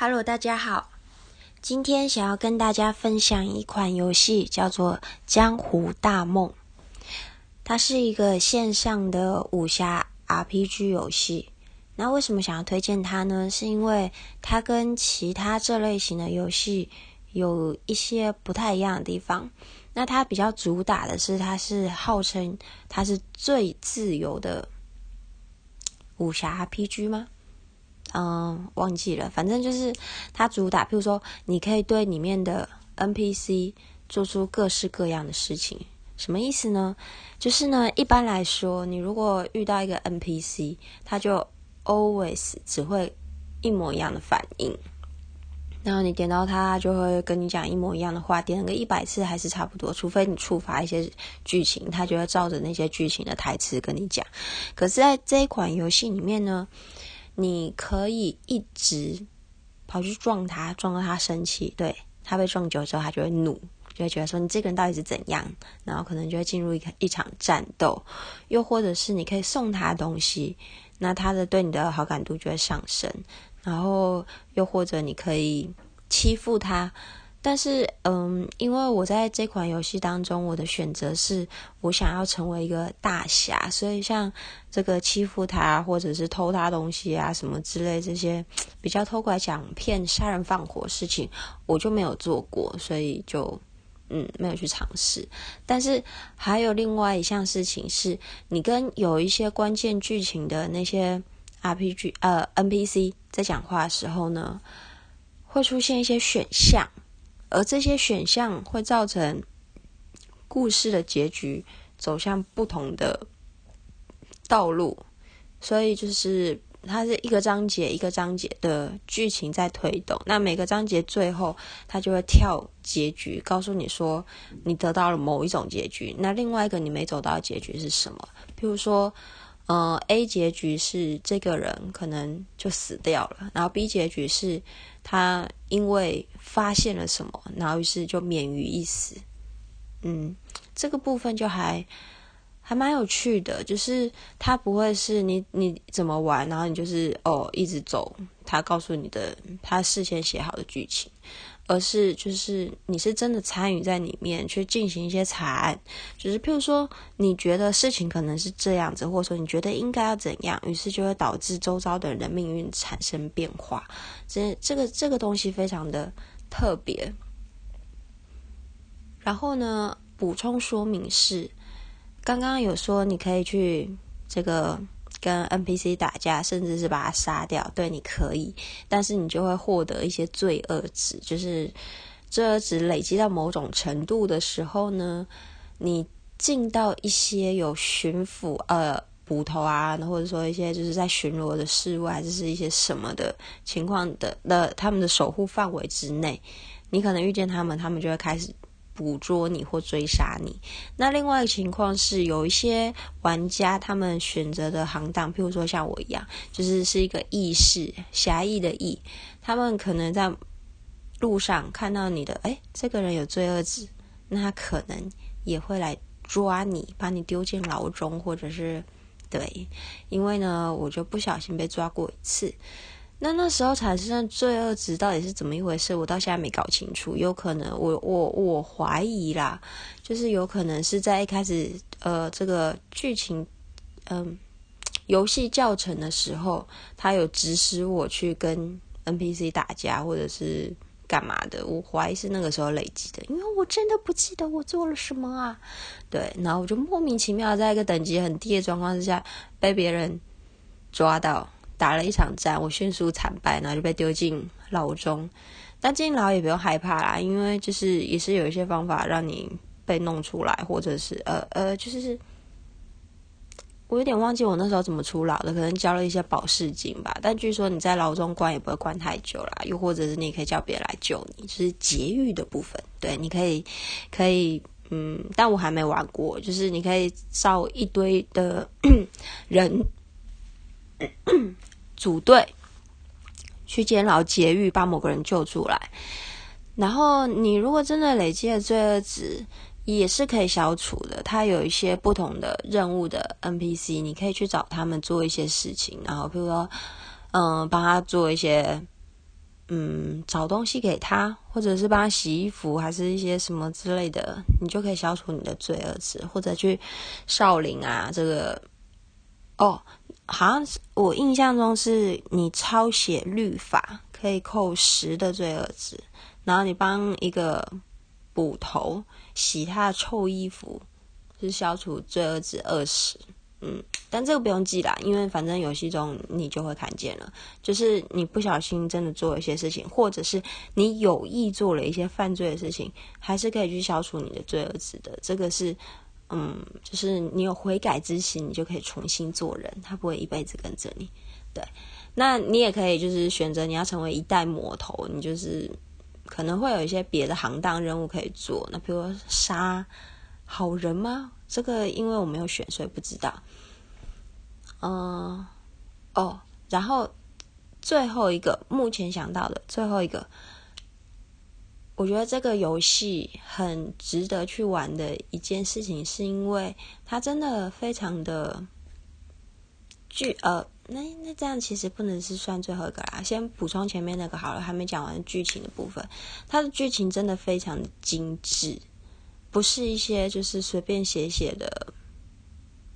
Hello，大家好。今天想要跟大家分享一款游戏，叫做《江湖大梦》。它是一个线上的武侠 RPG 游戏。那为什么想要推荐它呢？是因为它跟其他这类型的游戏有一些不太一样的地方。那它比较主打的是，它是号称它是最自由的武侠 RPG 吗？嗯，忘记了，反正就是它主打，譬如说，你可以对里面的 NPC 做出各式各样的事情。什么意思呢？就是呢，一般来说，你如果遇到一个 NPC，他就 always 只会一模一样的反应。然后你点到他，就会跟你讲一模一样的话，点个一百次还是差不多，除非你触发一些剧情，他就会照着那些剧情的台词跟你讲。可是，在这一款游戏里面呢？你可以一直跑去撞他，撞到他生气。对他被撞久之后，他就会怒，就会觉得说你这个人到底是怎样？然后可能就会进入一一场战斗。又或者是你可以送他东西，那他的对你的好感度就会上升。然后又或者你可以欺负他。但是，嗯，因为我在这款游戏当中，我的选择是我想要成为一个大侠，所以像这个欺负他，或者是偷他东西啊，什么之类这些比较偷拐抢骗、杀人放火事情，我就没有做过，所以就嗯没有去尝试。但是还有另外一项事情是，你跟有一些关键剧情的那些 RPG 呃 NPC 在讲话的时候呢，会出现一些选项。而这些选项会造成故事的结局走向不同的道路，所以就是它是一个章节一个章节的剧情在推动。那每个章节最后，它就会跳结局，告诉你说你得到了某一种结局。那另外一个你没走到的结局是什么？譬如说，呃，A 结局是这个人可能就死掉了，然后 B 结局是。他因为发现了什么，然后于是就免于一死。嗯，这个部分就还还蛮有趣的，就是他不会是你你怎么玩，然后你就是哦一直走，他告诉你的他事先写好的剧情。而是就是你是真的参与在里面去进行一些查案，就是譬如说你觉得事情可能是这样子，或者说你觉得应该要怎样，于是就会导致周遭的人的命运产生变化。这这个这个东西非常的特别。然后呢，补充说明是，刚刚有说你可以去这个。跟 NPC 打架，甚至是把他杀掉，对你可以，但是你就会获得一些罪恶值，就是罪恶值累积到某种程度的时候呢，你进到一些有巡抚呃捕头啊，或者说一些就是在巡逻的侍卫，还是是一些什么的情况的的他们的守护范围之内，你可能遇见他们，他们就会开始。捕捉你或追杀你。那另外一个情况是，有一些玩家他们选择的行当，譬如说像我一样，就是是一个义士，侠义的义。他们可能在路上看到你的，哎，这个人有罪恶值，那他可能也会来抓你，把你丢进牢中，或者是对，因为呢，我就不小心被抓过一次。那那时候产生的罪恶值到底是怎么一回事？我到现在没搞清楚。有可能，我我我怀疑啦，就是有可能是在一开始，呃，这个剧情，嗯，游戏教程的时候，他有指使我去跟 NPC 打架，或者是干嘛的。我怀疑是那个时候累积的，因为我真的不记得我做了什么啊。对，然后我就莫名其妙在一个等级很低的状况之下被别人抓到。打了一场战，我迅速惨败，然后就被丢进牢中。但进牢也不用害怕啦，因为就是也是有一些方法让你被弄出来，或者是呃呃，就是我有点忘记我那时候怎么出牢的，可能交了一些保释金吧。但据说你在牢中关也不会关太久啦，又或者是你可以叫别人来救你，就是劫狱的部分。对，你可以可以嗯，但我还没玩过，就是你可以造一堆的 人。组队去监牢劫狱，把某个人救出来。然后你如果真的累积了罪恶值，也是可以消除的。它有一些不同的任务的 NPC，你可以去找他们做一些事情。然后比如说，嗯，帮他做一些嗯找东西给他，或者是帮他洗衣服，还是一些什么之类的，你就可以消除你的罪恶值，或者去少林啊，这个哦，好像是我印象中是你抄写律法可以扣十的罪恶值，然后你帮一个捕头洗他的臭衣服，是消除罪恶值二十。嗯，但这个不用记啦，因为反正游戏中你就会看见了。就是你不小心真的做了一些事情，或者是你有意做了一些犯罪的事情，还是可以去消除你的罪恶值的。这个是，嗯，就是你有悔改之心，你就可以重新做人，他不会一辈子跟着你。对，那你也可以就是选择你要成为一代魔头，你就是可能会有一些别的行当任务可以做。那比如杀好人吗？这个因为我没有选，所以不知道。嗯，哦，然后最后一个目前想到的最后一个，我觉得这个游戏很值得去玩的一件事情，是因为它真的非常的剧呃，那那这样其实不能是算最后一个啦。先补充前面那个好了，还没讲完剧情的部分，它的剧情真的非常精致。不是一些就是随便写写的，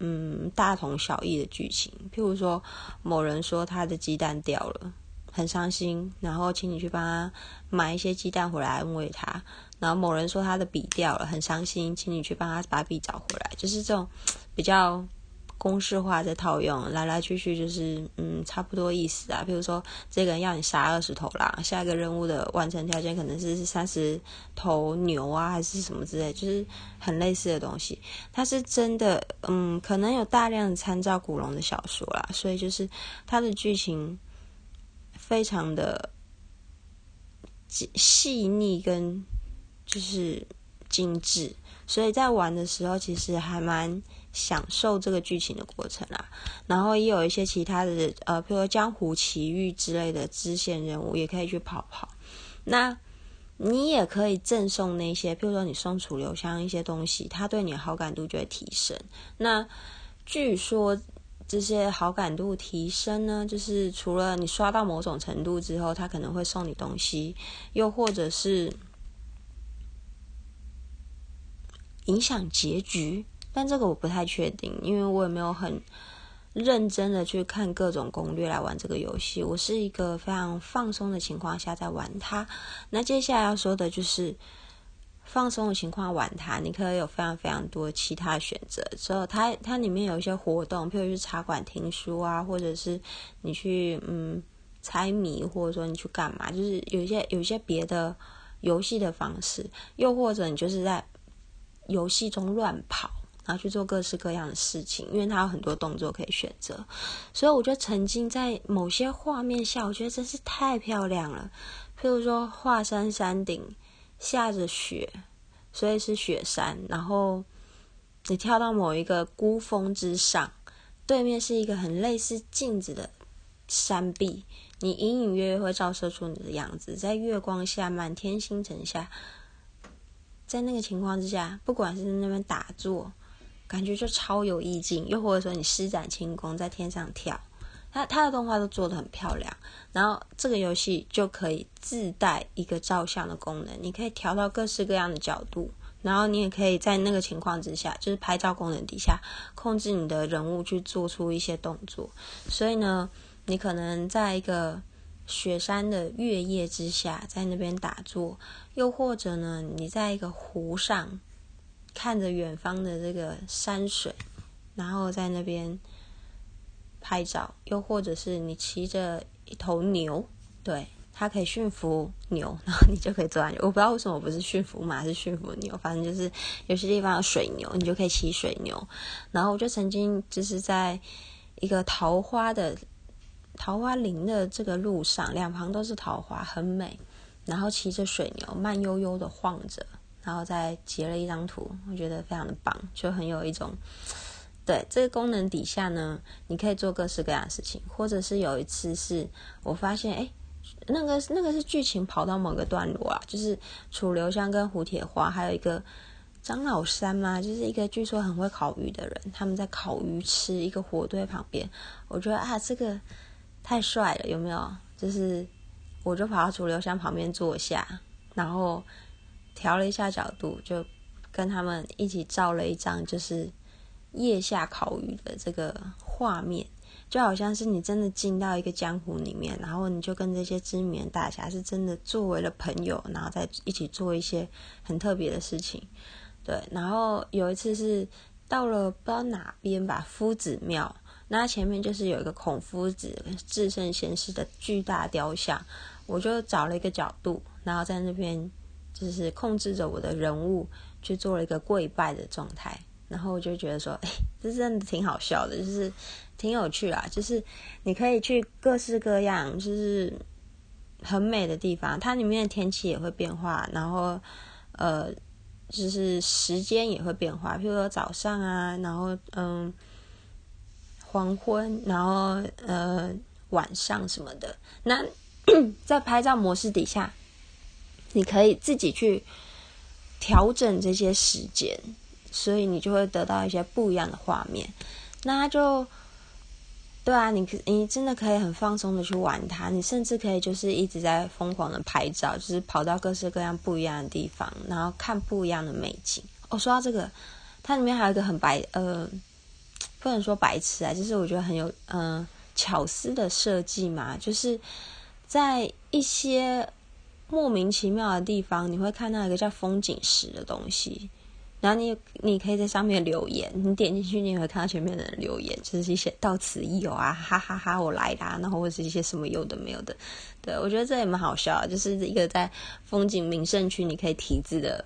嗯，大同小异的剧情。譬如说，某人说他的鸡蛋掉了，很伤心，然后请你去帮他买一些鸡蛋回来安慰他。然后某人说他的笔掉了，很伤心，请你去帮他把笔找回来。就是这种比较。公式化的套用，来来去去就是嗯差不多意思啊。比如说，这个人要你杀二十头狼，下一个任务的完成条件可能是三十头牛啊，还是什么之类，就是很类似的东西。它是真的，嗯，可能有大量的参照古龙的小说啦，所以就是它的剧情非常的细腻跟就是精致，所以在玩的时候其实还蛮。享受这个剧情的过程啊，然后也有一些其他的呃，比如说江湖奇遇之类的支线任务，也可以去跑跑。那你也可以赠送那些，比如说你送楚留香一些东西，他对你好感度就会提升。那据说这些好感度提升呢，就是除了你刷到某种程度之后，他可能会送你东西，又或者是影响结局。但这个我不太确定，因为我也没有很认真的去看各种攻略来玩这个游戏。我是一个非常放松的情况下在玩它。那接下来要说的就是放松的情况玩它，你可以有非常非常多其他选择。之后它它里面有一些活动，譬如去茶馆听书啊，或者是你去嗯猜谜，或者说你去干嘛，就是有一些有一些别的游戏的方式，又或者你就是在游戏中乱跑。然后去做各式各样的事情，因为它有很多动作可以选择，所以我就曾经在某些画面下，我觉得真是太漂亮了。譬如说，华山山顶下着雪，所以是雪山，然后你跳到某一个孤峰之上，对面是一个很类似镜子的山壁，你隐隐约约会照射出你的样子，在月光下、满天星辰下，在那个情况之下，不管是那边打坐。感觉就超有意境，又或者说你施展轻功在天上跳，它它的动画都做的很漂亮。然后这个游戏就可以自带一个照相的功能，你可以调到各式各样的角度，然后你也可以在那个情况之下，就是拍照功能底下控制你的人物去做出一些动作。所以呢，你可能在一个雪山的月夜之下，在那边打坐，又或者呢，你在一个湖上。看着远方的这个山水，然后在那边拍照，又或者是你骑着一头牛，对，它可以驯服牛，然后你就可以坐上去。我不知道为什么不是驯服马，是驯服牛，反正就是有些地方有水牛，你就可以骑水牛。然后我就曾经就是在一个桃花的桃花林的这个路上，两旁都是桃花，很美。然后骑着水牛，慢悠悠的晃着。然后再截了一张图，我觉得非常的棒，就很有一种，对这个功能底下呢，你可以做各式各样的事情，或者是有一次是我发现，哎，那个那个是剧情跑到某个段落啊，就是楚留香跟胡铁花还有一个张老三嘛，就是一个据说很会烤鱼的人，他们在烤鱼吃一个火堆旁边，我觉得啊，这个太帅了，有没有？就是我就跑到楚留香旁边坐下，然后调了一下角度，就跟他们一起照了一张就是腋下烤鱼的这个画面，就好像是你真的进到一个江湖里面，然后你就跟这些知名大侠是真的作为了朋友，然后再一起做一些很特别的事情。对，然后有一次是到了不知道哪边吧，夫子庙。那前面就是有一个孔夫子至圣先师的巨大雕像，我就找了一个角度，然后在那边就是控制着我的人物去做了一个跪拜的状态，然后我就觉得说，哎，这真的挺好笑的，就是挺有趣啊，就是你可以去各式各样，就是很美的地方，它里面的天气也会变化，然后呃，就是时间也会变化，譬如说早上啊，然后嗯。黄昏，然后呃晚上什么的，那 在拍照模式底下，你可以自己去调整这些时间，所以你就会得到一些不一样的画面。那就对啊，你你真的可以很放松的去玩它，你甚至可以就是一直在疯狂的拍照，就是跑到各式各样不一样的地方，然后看不一样的美景。哦，说到这个，它里面还有一个很白呃。不能说白痴啊，就是我觉得很有嗯巧思的设计嘛，就是在一些莫名其妙的地方，你会看到一个叫风景石的东西，然后你你可以在上面留言，你点进去你也会看到前面的人留言，就是一些到此一游啊，哈哈哈，我来啦，然后或者是一些什么有的没有的，对我觉得这也蛮好笑，就是一个在风景名胜区你可以题字的。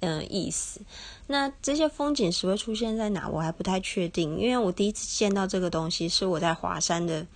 嗯，意思。那这些风景石会出现在哪？我还不太确定，因为我第一次见到这个东西是我在华山的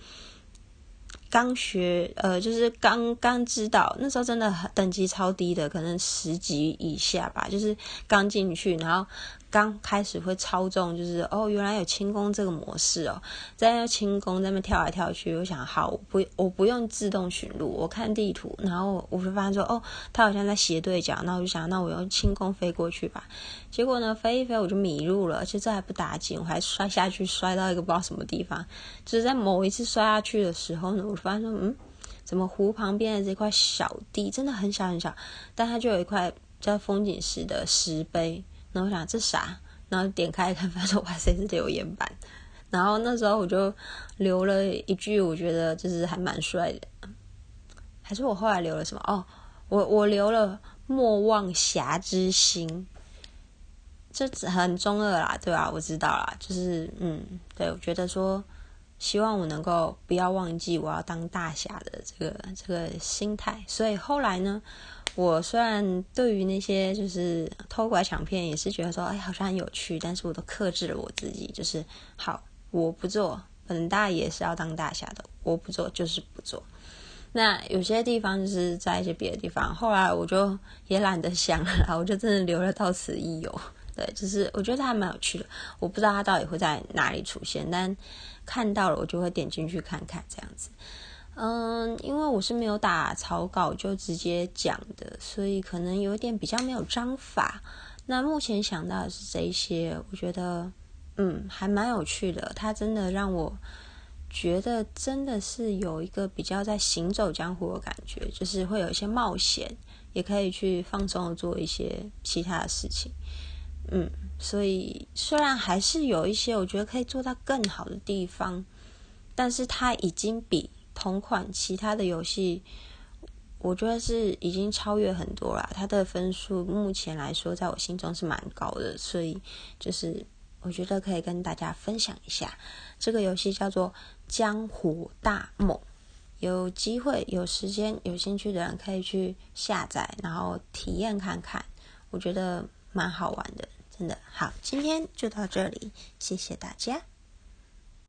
刚学，呃，就是刚刚知道，那时候真的等级超低的，可能十级以下吧，就是刚进去，然后。刚开始会操纵，就是哦，原来有轻功这个模式哦，在那轻功在那跳来跳去，我想好，我不我不用自动寻路，我看地图，然后我就发现说，哦，他好像在斜对角，那我就想，那我用轻功飞过去吧。结果呢，飞一飞我就迷路了，而且这还不打紧，我还摔下去，摔到一个不知道什么地方。就是在某一次摔下去的时候呢，我发现说，嗯，怎么湖旁边的这块小地真的很小很小，但它就有一块叫风景石的石碑。然后想这啥？然后点开看，发现哇塞是留言板。然后那时候我就留了一句，我觉得就是还蛮帅的。还是我后来留了什么？哦，我我留了莫忘侠之心。这很中二啦，对吧？我知道啦，就是嗯，对我觉得说，希望我能够不要忘记我要当大侠的这个这个心态。所以后来呢？我虽然对于那些就是偷拐抢骗也是觉得说，哎，好像很有趣，但是我都克制了我自己，就是好，我不做。本大爷是要当大侠的，我不做就是不做。那有些地方就是在一些别的地方，后来我就也懒得想了，我就真的留了到此一游。对，就是我觉得还蛮有趣的，我不知道它到底会在哪里出现，但看到了我就会点进去看看这样子。嗯，因为我是没有打草稿就直接讲的，所以可能有点比较没有章法。那目前想到的是这一些，我觉得嗯还蛮有趣的。它真的让我觉得真的是有一个比较在行走江湖的感觉，就是会有一些冒险，也可以去放松的做一些其他的事情。嗯，所以虽然还是有一些我觉得可以做到更好的地方，但是它已经比。同款其他的游戏，我觉得是已经超越很多了。它的分数目前来说，在我心中是蛮高的，所以就是我觉得可以跟大家分享一下。这个游戏叫做《江湖大梦》，有机会、有时间、有兴趣的人可以去下载，然后体验看看。我觉得蛮好玩的，真的好。今天就到这里，谢谢大家。